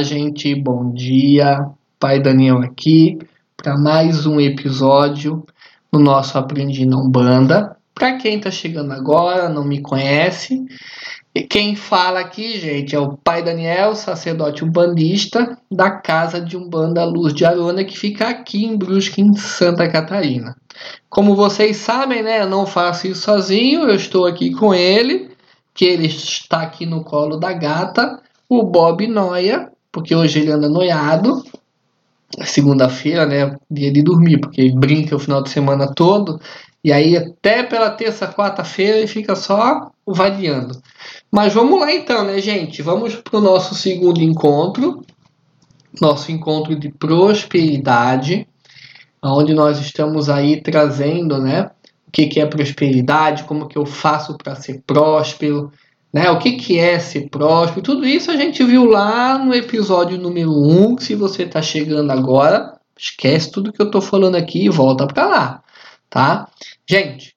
gente, bom dia. Pai Daniel aqui para mais um episódio no nosso Aprendi Não Banda. Para quem está chegando agora, não me conhece, e quem fala aqui, gente, é o Pai Daniel, sacerdote umbandista da Casa de Umbanda Luz de Arona, que fica aqui em Brusque, em Santa Catarina. Como vocês sabem, né, eu não faço isso sozinho, eu estou aqui com ele, que ele está aqui no colo da gata, o Bob Noia, porque hoje ele anda noiado. Segunda-feira, né? Dia de dormir, porque ele brinca o final de semana todo. E aí, até pela terça, quarta-feira, ele fica só variando. Mas vamos lá então, né, gente? Vamos para o nosso segundo encontro. Nosso encontro de prosperidade. Onde nós estamos aí trazendo, né? O que, que é prosperidade, como que eu faço para ser próspero, né? O que, que é ser próspero? Tudo isso a gente viu lá no episódio número 1. Se você está chegando agora, esquece tudo que eu estou falando aqui e volta para lá, tá? Gente,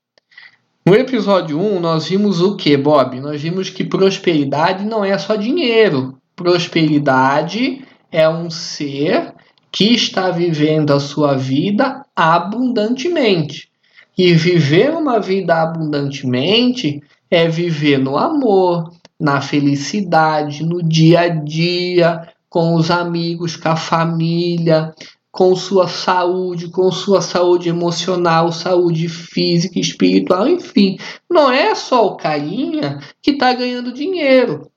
no episódio 1 nós vimos o que, Bob? Nós vimos que prosperidade não é só dinheiro. Prosperidade é um ser que está vivendo a sua vida abundantemente. E viver uma vida abundantemente é viver no amor, na felicidade, no dia a dia, com os amigos, com a família, com sua saúde, com sua saúde emocional, saúde física, espiritual, enfim. Não é só o carinha que está ganhando dinheiro.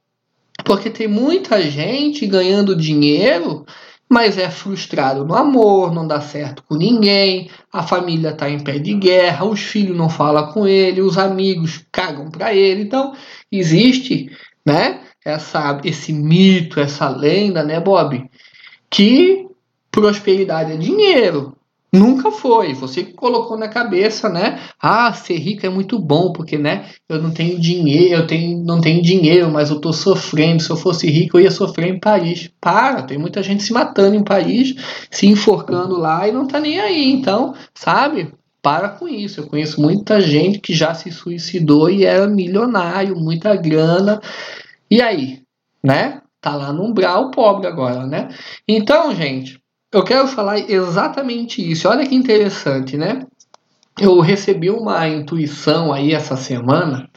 Porque tem muita gente ganhando dinheiro mas é frustrado no amor, não dá certo com ninguém, a família está em pé de guerra, os filhos não falam com ele, os amigos cagam para ele. Então, existe, né, essa, esse mito, essa lenda, né, Bob, que prosperidade é dinheiro. Nunca foi. Você colocou na cabeça, né? Ah, ser rico é muito bom, porque, né? Eu não tenho dinheiro, eu tenho, não tenho dinheiro, mas eu tô sofrendo. Se eu fosse rico, eu ia sofrer em Paris. Para, tem muita gente se matando em Paris, se enforcando lá e não tá nem aí. Então, sabe? Para com isso. Eu conheço muita gente que já se suicidou e era milionário, muita grana. E aí, né? Tá lá no umbral pobre agora, né? Então, gente, eu quero falar exatamente isso. Olha que interessante, né? Eu recebi uma intuição aí essa semana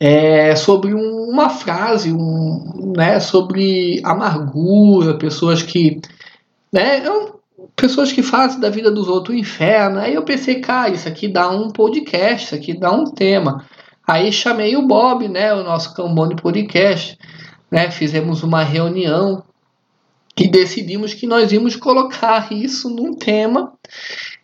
é, sobre um, uma frase, um, né, sobre amargura, pessoas que, né, pessoas que fazem da vida dos outros um inferno. Aí eu pensei, cara, isso aqui dá um podcast, isso aqui dá um tema. Aí chamei o Bob, né, o nosso Cambone Podcast, né, fizemos uma reunião e decidimos que nós íamos colocar isso num tema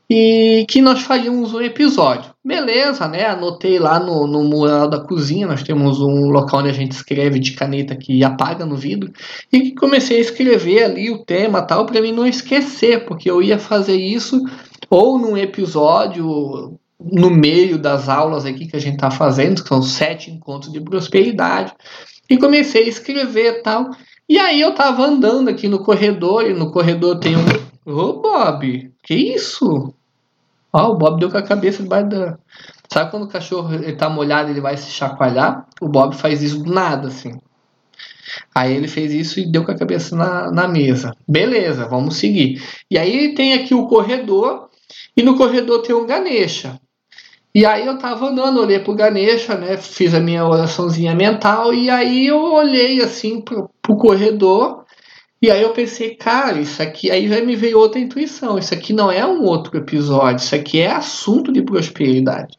e que nós faríamos um episódio. Beleza, né? Anotei lá no, no mural da cozinha, nós temos um local onde a gente escreve de caneta que apaga no vidro, e comecei a escrever ali o tema tal para mim não esquecer, porque eu ia fazer isso ou num episódio no meio das aulas aqui que a gente está fazendo, que são sete encontros de prosperidade, e comecei a escrever tal. E aí eu tava andando aqui no corredor, e no corredor tem um. Ô Bob, que isso? Ó, o Bob deu com a cabeça debaixo da. Sabe quando o cachorro ele tá molhado ele vai se chacoalhar? O Bob faz isso do nada, assim. Aí ele fez isso e deu com a cabeça na, na mesa. Beleza, vamos seguir. E aí tem aqui o corredor, e no corredor tem um Ganesha. E aí eu tava andando, olhei pro Ganesha, né? Fiz a minha oraçãozinha mental e aí eu olhei assim pro, pro corredor e aí eu pensei, cara, isso aqui aí já me veio outra intuição. Isso aqui não é um outro episódio, isso aqui é assunto de prosperidade.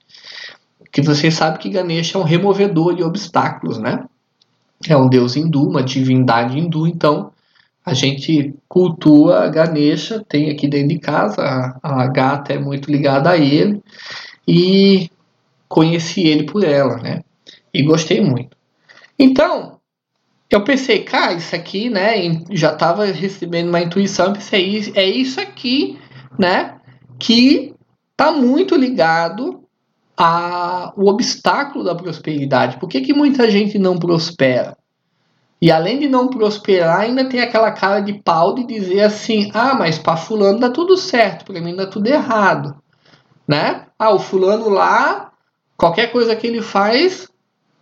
Que você sabe que Ganesha é um removedor de obstáculos, né? É um deus hindu, uma divindade hindu, então a gente cultua Ganesha, tem aqui dentro de casa, a, a gata é muito ligada a ele e conheci ele por ela, né? E gostei muito. Então, eu pensei, cara, isso aqui, né? Já estava recebendo uma intuição, pensei, é isso aqui, né? Que tá muito ligado ao obstáculo da prosperidade. Por que, que muita gente não prospera? E além de não prosperar, ainda tem aquela cara de pau de dizer assim: ah, mas para fulano dá tudo certo, para mim dá tudo errado né? Ah, o fulano lá, qualquer coisa que ele faz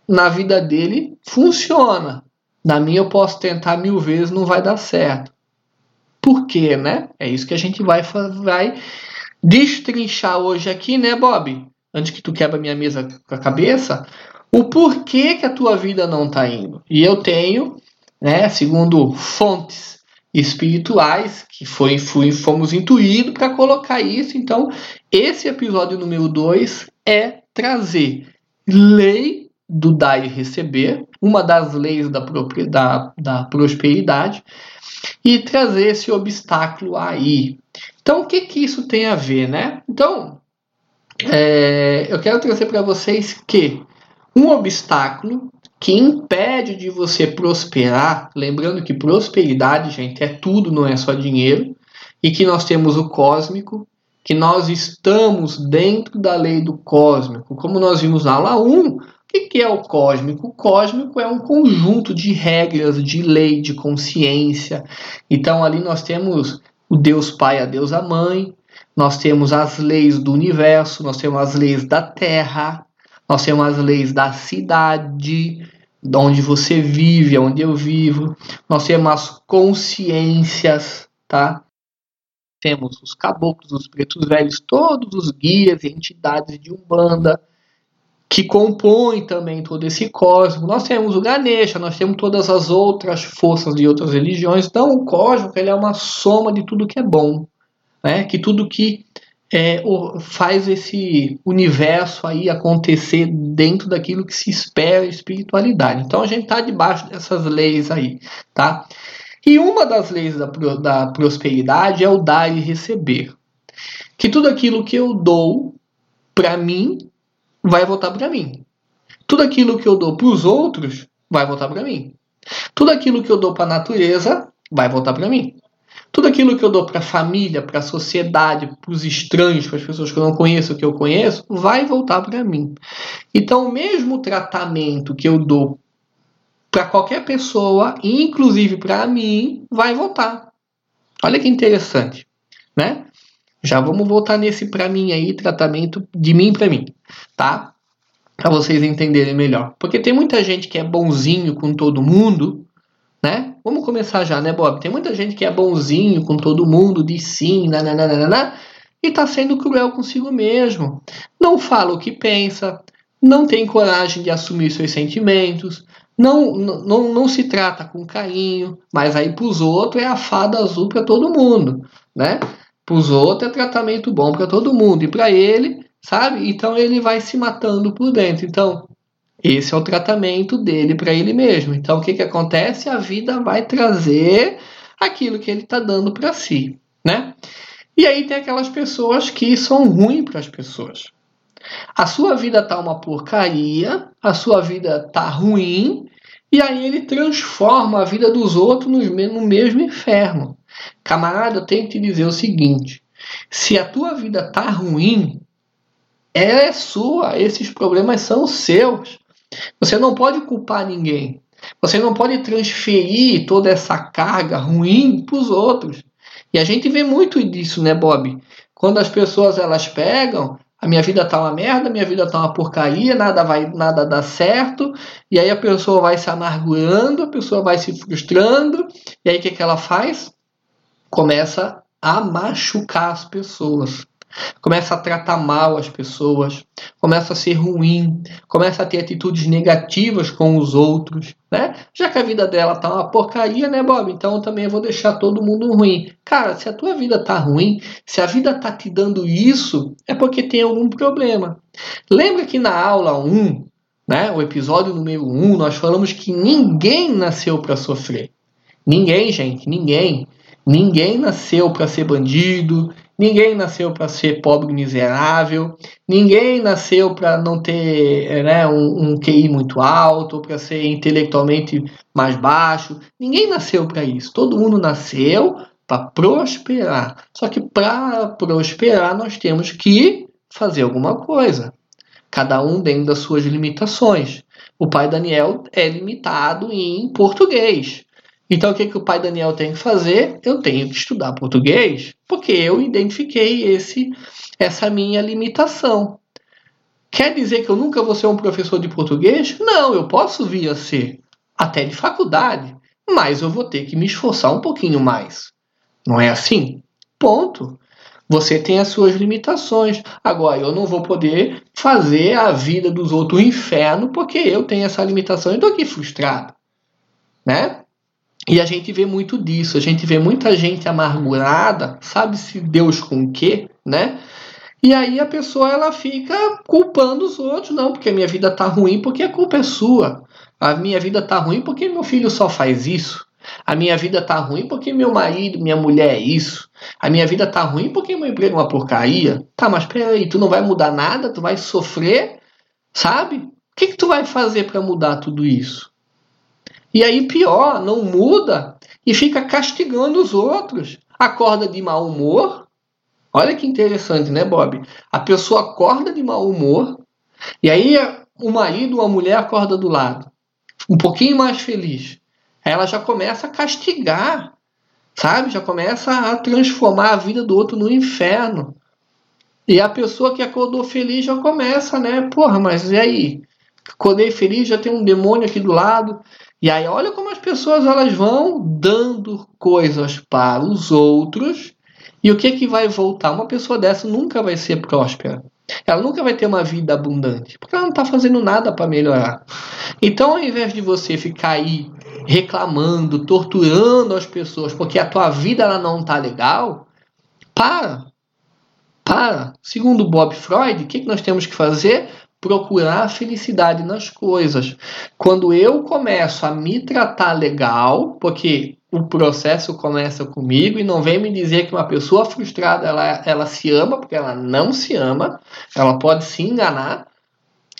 na vida dele funciona, Na minha eu posso tentar mil vezes, não vai dar certo. Por quê, né? É isso que a gente vai, vai destrinchar hoje aqui, né, Bob? Antes que tu quebra minha mesa com a cabeça, o porquê que a tua vida não está indo. E eu tenho, né, segundo fontes espirituais, que foi, fui, fomos intuídos para colocar isso. Então, esse episódio número 2 é trazer lei do dar e receber, uma das leis da, da, da prosperidade, e trazer esse obstáculo aí. Então, o que, que isso tem a ver, né? Então, é, eu quero trazer para vocês que um obstáculo que impede de você prosperar, lembrando que prosperidade, gente, é tudo, não é só dinheiro, e que nós temos o cósmico, que nós estamos dentro da lei do cósmico. Como nós vimos na aula 1, o que é o cósmico? O cósmico é um conjunto de regras, de lei, de consciência. Então ali nós temos o Deus Pai, a Deus Mãe, nós temos as leis do universo, nós temos as leis da Terra, nós temos as leis da cidade, de onde você vive, onde eu vivo. Nós temos as consciências, tá? Temos os caboclos, os pretos velhos, todos os guias e entidades de Umbanda que compõem também todo esse cosmos. Nós temos o Ganesha, nós temos todas as outras forças de outras religiões. Então, o cosmos ele é uma soma de tudo que é bom, né? Que tudo que é, faz esse universo aí acontecer dentro daquilo que se espera espiritualidade. Então a gente está debaixo dessas leis aí, tá? E uma das leis da, da prosperidade é o dar e receber. Que tudo aquilo que eu dou para mim vai voltar para mim. Tudo aquilo que eu dou para os outros vai voltar para mim. Tudo aquilo que eu dou para a natureza vai voltar para mim. Tudo aquilo que eu dou para a família, para a sociedade, para os estranhos, para as pessoas que eu não conheço, que eu conheço, vai voltar para mim. Então, o mesmo tratamento que eu dou para qualquer pessoa, inclusive para mim, vai voltar. Olha que interessante, né? Já vamos voltar nesse para mim aí, tratamento de mim para mim, tá? Para vocês entenderem melhor. Porque tem muita gente que é bonzinho com todo mundo, né? Vamos começar já, né, Bob? Tem muita gente que é bonzinho com todo mundo, diz sim, nananana, e tá sendo cruel consigo mesmo. Não fala o que pensa, não tem coragem de assumir seus sentimentos, não, não, não se trata com carinho, mas aí pros outros é a fada azul para todo mundo, né? Pros outros é tratamento bom para todo mundo, e para ele, sabe? Então ele vai se matando por dentro. Então, esse é o tratamento dele para ele mesmo. Então, o que, que acontece? A vida vai trazer aquilo que ele está dando para si, né? E aí tem aquelas pessoas que são ruins para as pessoas. A sua vida tá uma porcaria, a sua vida tá ruim, e aí ele transforma a vida dos outros no mesmo inferno. Camarada, eu tenho que te dizer o seguinte: se a tua vida tá ruim, é sua, esses problemas são seus. Você não pode culpar ninguém. Você não pode transferir toda essa carga ruim para os outros. E a gente vê muito disso, né, Bob? Quando as pessoas elas pegam, a minha vida tá uma merda, minha vida tá uma porcaria, nada vai, nada dá certo, e aí a pessoa vai se amargurando, a pessoa vai se frustrando, e aí o que, que ela faz? Começa a machucar as pessoas começa a tratar mal as pessoas, começa a ser ruim, começa a ter atitudes negativas com os outros, né? Já que a vida dela tá uma porcaria, né, Bob? Então eu também vou deixar todo mundo ruim. Cara, se a tua vida tá ruim, se a vida tá te dando isso, é porque tem algum problema. Lembra que na aula 1, né, o episódio número 1, nós falamos que ninguém nasceu para sofrer. Ninguém, gente, ninguém. Ninguém nasceu para ser bandido, Ninguém nasceu para ser pobre e miserável, ninguém nasceu para não ter né, um, um QI muito alto, para ser intelectualmente mais baixo. Ninguém nasceu para isso. Todo mundo nasceu para prosperar. Só que para prosperar nós temos que fazer alguma coisa. Cada um dentro das suas limitações. O pai Daniel é limitado em português. Então, o que, que o pai Daniel tem que fazer? Eu tenho que estudar português, porque eu identifiquei esse, essa minha limitação. Quer dizer que eu nunca vou ser um professor de português? Não, eu posso vir a ser. até de faculdade, mas eu vou ter que me esforçar um pouquinho mais. Não é assim? Ponto. Você tem as suas limitações. Agora, eu não vou poder fazer a vida dos outros um inferno porque eu tenho essa limitação e estou aqui frustrado. Né? E a gente vê muito disso. A gente vê muita gente amargurada, sabe-se Deus com o quê, né? E aí a pessoa ela fica culpando os outros. Não, porque a minha vida tá ruim porque a culpa é sua. A minha vida tá ruim porque meu filho só faz isso. A minha vida tá ruim porque meu marido, minha mulher é isso. A minha vida tá ruim porque meu emprego é uma porcaria. Tá, mas peraí, tu não vai mudar nada? Tu vai sofrer? Sabe? O que, que tu vai fazer para mudar tudo isso? E aí, pior, não muda e fica castigando os outros. Acorda de mau humor. Olha que interessante, né, Bob? A pessoa acorda de mau humor e aí o marido ou a mulher acorda do lado, um pouquinho mais feliz ela já começa a castigar, sabe? Já começa a transformar a vida do outro no inferno. E a pessoa que acordou feliz já começa, né? Porra, mas e aí? Acordei feliz, já tem um demônio aqui do lado. E aí, olha como as pessoas elas vão dando coisas para os outros. E o que que vai voltar? Uma pessoa dessa nunca vai ser próspera. Ela nunca vai ter uma vida abundante, porque ela não está fazendo nada para melhorar. Então, ao invés de você ficar aí reclamando, torturando as pessoas porque a tua vida ela não está legal, para. Para. Segundo Bob Freud, o que, que nós temos que fazer? Procurar a felicidade nas coisas. Quando eu começo a me tratar legal, porque o processo começa comigo e não vem me dizer que uma pessoa frustrada ela, ela se ama, porque ela não se ama, ela pode se enganar,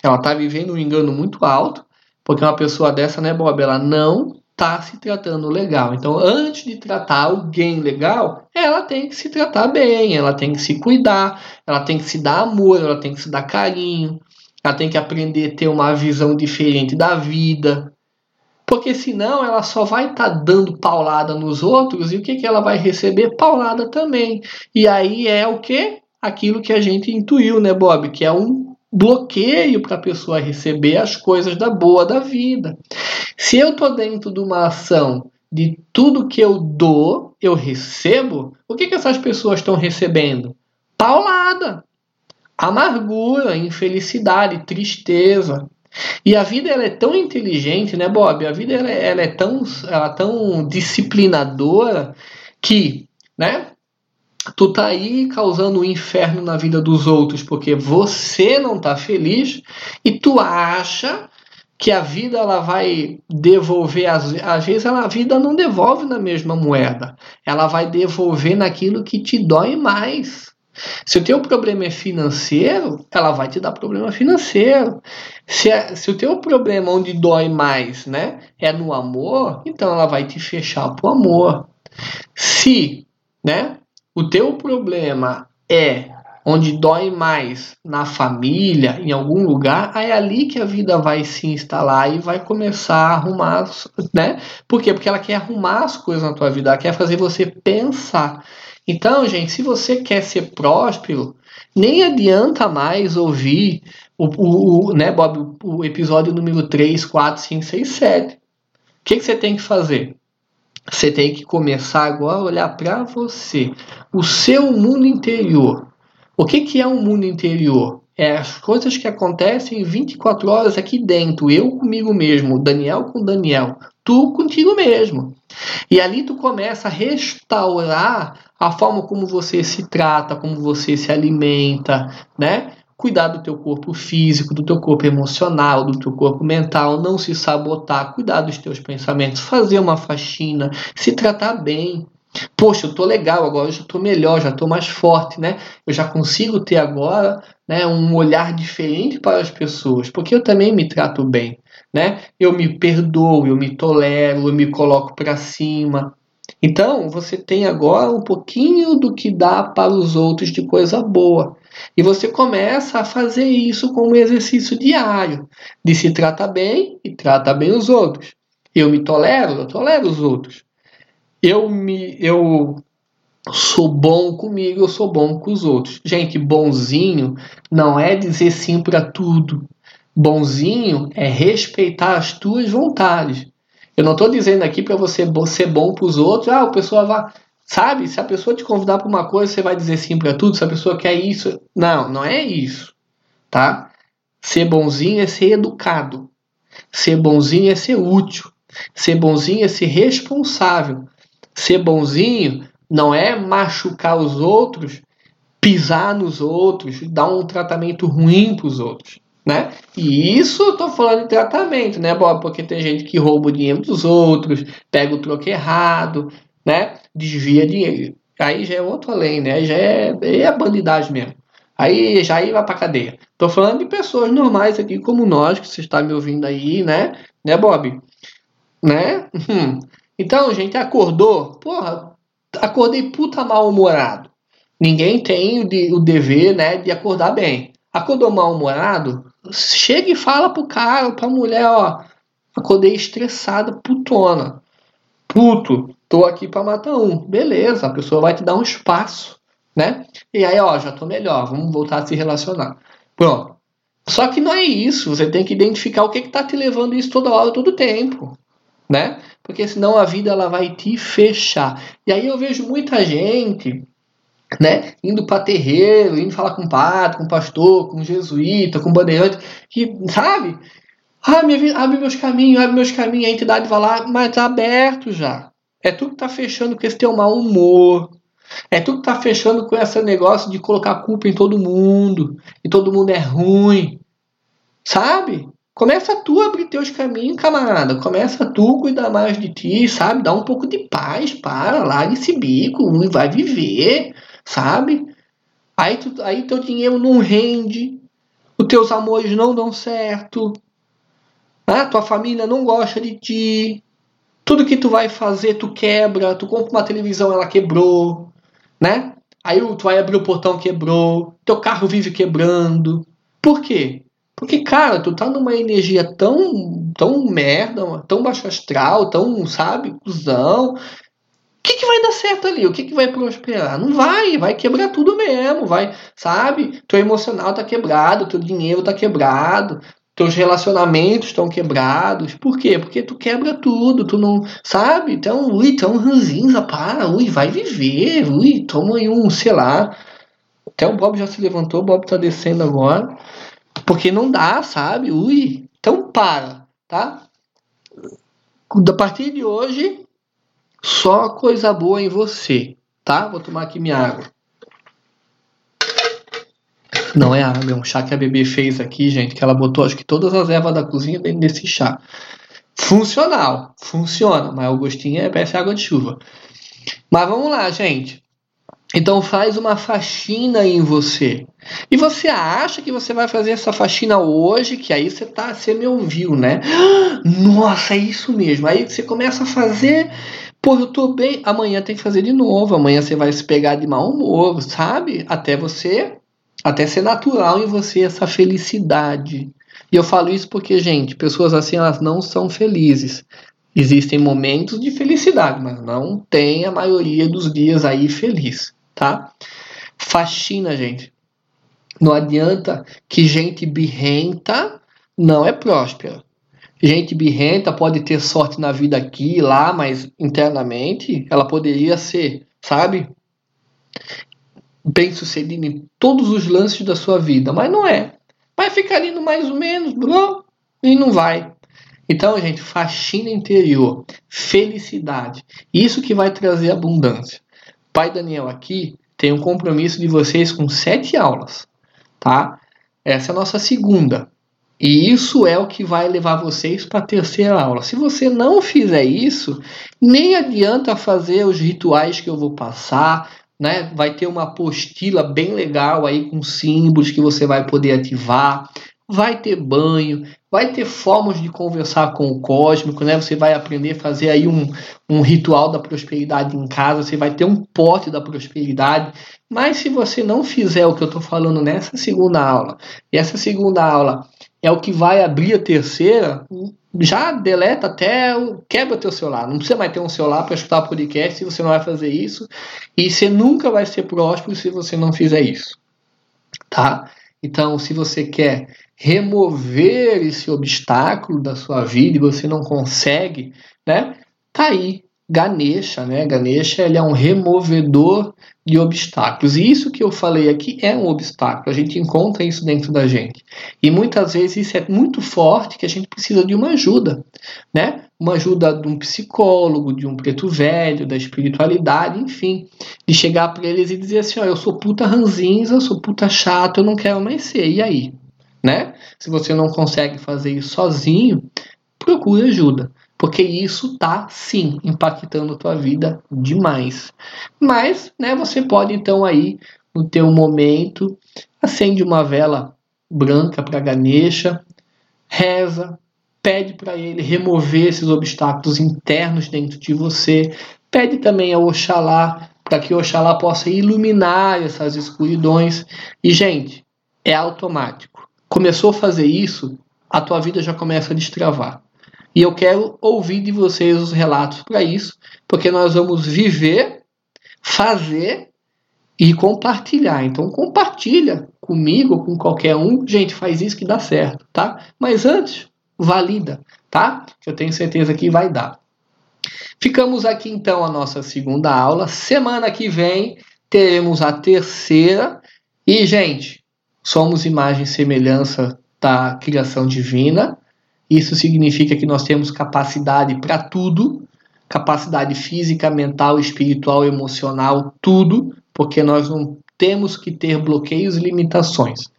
ela está vivendo um engano muito alto, porque uma pessoa dessa, né, Bob, ela não está se tratando legal. Então, antes de tratar alguém legal, ela tem que se tratar bem, ela tem que se cuidar, ela tem que se dar amor, ela tem que se dar carinho, ela tem que aprender a ter uma visão diferente da vida, porque senão ela só vai estar tá dando paulada nos outros e o que, que ela vai receber? Paulada também. E aí é o que? Aquilo que a gente intuiu, né, Bob? Que é um bloqueio para a pessoa receber as coisas da boa da vida. Se eu estou dentro de uma ação de tudo que eu dou, eu recebo, o que, que essas pessoas estão recebendo? Paulada, amargura, infelicidade, tristeza. E a vida ela é tão inteligente, né, Bob? A vida ela, é, ela é tão, ela é tão disciplinadora que, né? Tu tá aí causando um inferno na vida dos outros porque você não tá feliz e tu acha que a vida ela vai devolver às, às vezes ela, a vida não devolve na mesma moeda ela vai devolver naquilo que te dói mais se o teu problema é financeiro, ela vai te dar problema financeiro. Se, é, se o teu problema onde dói mais, né, é no amor, então ela vai te fechar pro amor. Se, né, o teu problema é onde dói mais na família, em algum lugar, é ali que a vida vai se instalar e vai começar a arrumar, né? Por quê? Porque ela quer arrumar as coisas na tua vida, ela quer fazer você pensar. Então, gente, se você quer ser próspero, nem adianta mais ouvir o, o, o né, Bob, o episódio número 3, 4, 5, 6, 7. O que, que você tem que fazer? Você tem que começar agora a olhar para você, o seu mundo interior. O que, que é um mundo interior? É as coisas que acontecem 24 horas aqui dentro, eu comigo mesmo, Daniel com Daniel, tu contigo mesmo. E ali tu começa a restaurar a forma como você se trata, como você se alimenta, né? Cuidar do teu corpo físico, do teu corpo emocional, do teu corpo mental, não se sabotar, cuidar dos teus pensamentos, fazer uma faxina, se tratar bem. Poxa, eu tô legal agora, eu já tô melhor, já tô mais forte, né? Eu já consigo ter agora, né, um olhar diferente para as pessoas, porque eu também me trato bem né? Eu me perdoo, eu me tolero, eu me coloco para cima. Então, você tem agora um pouquinho do que dá para os outros de coisa boa. E você começa a fazer isso como um exercício diário, de se tratar bem e trata bem os outros. Eu me tolero, eu tolero os outros. Eu me eu sou bom comigo, eu sou bom com os outros. Gente, bonzinho não é dizer sim para tudo. Bonzinho é respeitar as tuas vontades. Eu não estou dizendo aqui para você ser bom para os outros. Ah, a pessoa vai. Sabe? Se a pessoa te convidar para uma coisa, você vai dizer sim para tudo. Se a pessoa quer isso. Não, não é isso. Tá? Ser bonzinho é ser educado. Ser bonzinho é ser útil. Ser bonzinho é ser responsável. Ser bonzinho não é machucar os outros, pisar nos outros, dar um tratamento ruim para os outros. Né? E isso eu tô falando de tratamento, né, Bob? Porque tem gente que rouba o dinheiro dos outros, pega o troco errado, né? Desvia dinheiro. Aí já é outro além, né? Já é, é bandidagem mesmo. Aí já aí vai pra cadeia. Tô falando de pessoas normais aqui como nós, que você está me ouvindo aí, né? Né, Bob? Né? Hum. Então, gente, acordou? Porra, acordei puta mal-humorado. Ninguém tem o, de, o dever, né, de acordar bem. Acordou mal-humorado? Chega e fala pro cara, pra mulher, ó. Acordei estressada, putona. Puto, tô aqui pra matar um. Beleza, a pessoa vai te dar um espaço, né? E aí, ó, já tô melhor, vamos voltar a se relacionar. Pronto. Só que não é isso, você tem que identificar o que que tá te levando isso toda hora, todo tempo, né? Porque senão a vida ela vai te fechar. E aí eu vejo muita gente né? Indo para terreiro, indo falar com padre, com pastor, com jesuíta, com bandeirante, que, sabe? Ah, minha, abre meus caminhos, abre meus caminhos, a entidade vai lá, mas tá aberto já. É tu que tá fechando com esse teu mau humor. É tu que tá fechando com esse negócio de colocar culpa em todo mundo. E todo mundo é ruim. Sabe? Começa tu a abrir teus caminhos, camarada. Começa tu a cuidar mais de ti, sabe? Dá um pouco de paz, para, lá esse bico, e vai viver sabe? Aí, tu, aí teu dinheiro não rende, os teus amores não dão certo, né? tua família não gosta de ti, tudo que tu vai fazer tu quebra, tu compra uma televisão, ela quebrou, né? Aí tu vai abrir o portão, quebrou, teu carro vive quebrando. Por quê? Porque, cara, tu tá numa energia tão, tão merda, tão baixo astral, tão, sabe, cuzão, que, que vai dar certo ali? O que, que vai prosperar? Não vai, vai quebrar tudo mesmo, vai, sabe? Teu emocional tá quebrado, teu dinheiro tá quebrado, teus relacionamentos estão quebrados. Por quê? Porque tu quebra tudo, tu não, sabe? Então, ui, tão ranzinza, para, ui, vai viver, ui, toma aí um, sei lá. Até o Bob já se levantou, o Bob tá descendo agora. Porque não dá, sabe? Ui, então para, tá? A partir de hoje, só coisa boa em você, tá? Vou tomar aqui minha água. Não é água, é um chá que a bebê fez aqui, gente, que ela botou acho que todas as ervas da cozinha dentro desse chá. Funcional, funciona, mas o gostinho é parece água de chuva. Mas vamos lá, gente. Então faz uma faxina em você. E você acha que você vai fazer essa faxina hoje, que aí você tá, você me ouviu, né? Nossa, é isso mesmo. Aí você começa a fazer Pô, eu tô bem, amanhã tem que fazer de novo, amanhã você vai se pegar de mau humor, sabe? Até você, até ser natural em você essa felicidade. E eu falo isso porque, gente, pessoas assim, elas não são felizes. Existem momentos de felicidade, mas não tem a maioria dos dias aí feliz, tá? Faxina, gente. Não adianta que gente birrenta não é próspera gente birrenta pode ter sorte na vida aqui e lá, mas internamente ela poderia ser, sabe? Bem sucedida em todos os lances da sua vida, mas não é. Vai ficar indo mais ou menos, e não vai. Então, gente, faxina interior, felicidade, isso que vai trazer abundância. Pai Daniel aqui tem um compromisso de vocês com sete aulas, tá? Essa é a nossa segunda. E isso é o que vai levar vocês para a terceira aula. Se você não fizer isso, nem adianta fazer os rituais que eu vou passar, né? Vai ter uma apostila bem legal aí com símbolos que você vai poder ativar. Vai ter banho, vai ter formas de conversar com o cósmico, né? Você vai aprender a fazer aí um, um ritual da prosperidade em casa, você vai ter um pote da prosperidade. Mas se você não fizer o que eu estou falando nessa segunda aula, e essa segunda aula é o que vai abrir a terceira, já deleta até, quebra teu celular. Não precisa mais ter um celular para escutar podcast se você não vai fazer isso. E você nunca vai ser próspero se você não fizer isso. Tá? Então, se você quer remover esse obstáculo da sua vida e você não consegue, né? Tá aí Ganesha, né? Ganesha ele é um removedor de obstáculos. E isso que eu falei aqui é um obstáculo. A gente encontra isso dentro da gente. E muitas vezes isso é muito forte que a gente precisa de uma ajuda, né? Uma ajuda de um psicólogo, de um preto velho, da espiritualidade, enfim, de chegar para eles e dizer assim, ó, eu sou puta ranzinza, eu sou puta chato, eu não quero mais ser. E aí, né? Se você não consegue fazer isso sozinho, procure ajuda porque isso tá sim impactando a tua vida demais. Mas, né, você pode então aí no teu momento acende uma vela branca para Ganesha, reza, pede para ele remover esses obstáculos internos dentro de você, pede também ao Oxalá para que Oxalá possa iluminar essas escuridões. E gente, é automático. Começou a fazer isso, a tua vida já começa a destravar. E eu quero ouvir de vocês os relatos para isso, porque nós vamos viver, fazer e compartilhar. Então compartilha comigo, com qualquer um. Gente, faz isso que dá certo, tá? Mas antes, valida, tá? Que eu tenho certeza que vai dar. Ficamos aqui então a nossa segunda aula. Semana que vem teremos a terceira. E, gente, somos imagem e semelhança da criação divina. Isso significa que nós temos capacidade para tudo, capacidade física, mental, espiritual, emocional, tudo, porque nós não temos que ter bloqueios e limitações,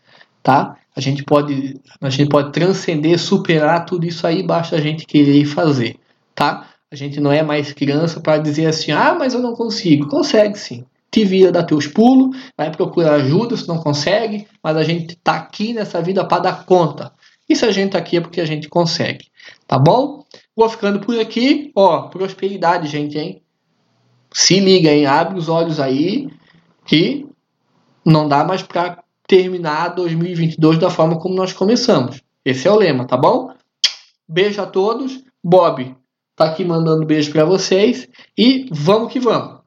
tá? A gente pode, a gente pode transcender, superar tudo isso aí, basta a gente querer fazer, tá? A gente não é mais criança para dizer assim, ah, mas eu não consigo. Consegue sim. Te vira, dá teus pulos, vai procurar ajuda se não consegue, mas a gente tá aqui nessa vida para dar conta. E se a gente tá aqui é porque a gente consegue, tá bom? Vou ficando por aqui. Ó, prosperidade, gente, hein? Se liga, hein? Abre os olhos aí que não dá mais para terminar 2022 da forma como nós começamos. Esse é o lema, tá bom? Beijo a todos. Bob tá aqui mandando beijo para vocês e vamos que vamos.